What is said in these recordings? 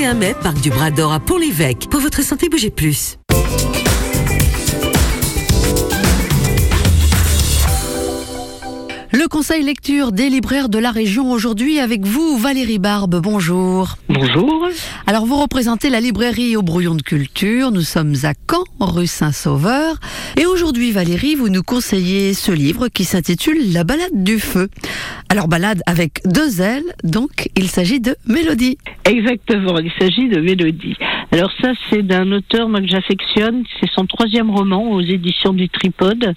21 mai, Parc du Bras d'Or à Pont-l'Évêque. Pour votre santé, bougez plus. Le conseil lecture des libraires de la région aujourd'hui avec vous, Valérie Barbe. Bonjour. Bonjour. Alors, vous représentez la librairie au brouillon de culture. Nous sommes à Caen, rue Saint-Sauveur. Et aujourd'hui, Valérie, vous nous conseillez ce livre qui s'intitule La balade du feu. Alors, balade avec deux ailes, donc il s'agit de Mélodie. Exactement, il s'agit de Mélodie. Alors ça, c'est d'un auteur que j'affectionne. C'est son troisième roman aux éditions du Tripode.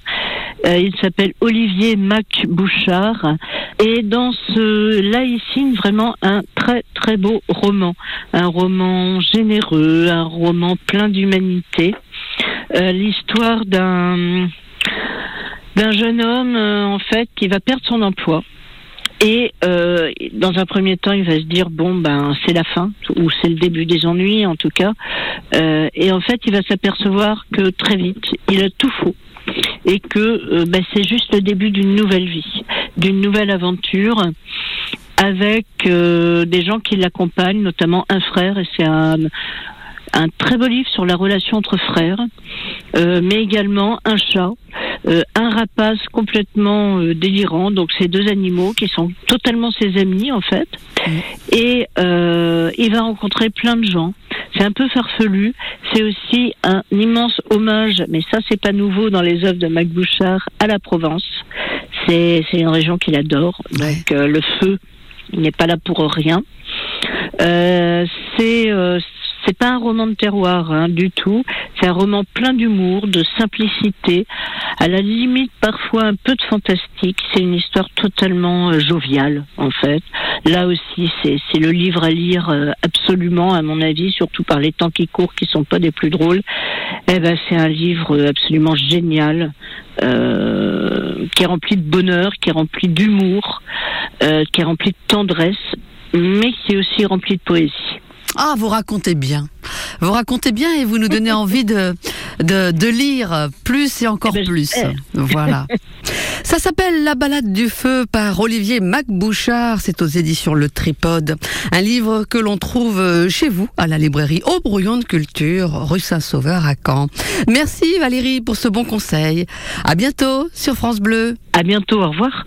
Euh, il s'appelle Olivier Mac Bouchard. Et dans ce, là, il signe vraiment un très très beau roman, un roman généreux, un roman plein d'humanité. Euh, L'histoire d'un d'un jeune homme euh, en fait qui va perdre son emploi. Et euh, dans un premier temps, il va se dire bon ben c'est la fin ou c'est le début des ennuis en tout cas. Euh, et en fait, il va s'apercevoir que très vite, il a tout faux et que euh, ben, c'est juste le début d'une nouvelle vie, d'une nouvelle aventure avec euh, des gens qui l'accompagnent, notamment un frère et c'est un un très beau livre sur la relation entre frères, euh, mais également un chat, un rapace complètement euh, délirant. Donc ces deux animaux qui sont totalement ses amis en fait. Et euh, il va rencontrer plein de gens. C'est un peu farfelu. C'est aussi un immense hommage, mais ça c'est pas nouveau dans les œuvres de Mac Bouchard à la Provence. C'est c'est une région qu'il adore. Donc euh, le feu n'est pas là pour rien. Euh, c'est euh, pas un roman de terroir hein, du tout. C'est un roman plein d'humour, de simplicité, à la limite parfois un peu de fantastique. C'est une histoire totalement euh, joviale en fait. Là aussi, c'est le livre à lire euh, absolument à mon avis, surtout par les temps qui courent, qui sont pas des plus drôles. Eh ben, c'est un livre euh, absolument génial. qui est rempli de bonheur, qui est rempli d'humour, qui est rempli de tendresse, mais qui est aussi rempli de poésie. Ah, vous racontez bien. Vous racontez bien et vous nous donnez envie de, de, de lire plus et encore Eh ben, plus. Voilà. Ça s'appelle La balade du feu par Olivier Macbouchard. C'est aux éditions Le Tripode. Un livre que l'on trouve euh, chez vous à la librairie Au Brouillon de Culture, rue Saint-Sauveur à Caen. Merci Valérie pour ce bon conseil. À bientôt sur France Bleu. À bientôt, au revoir.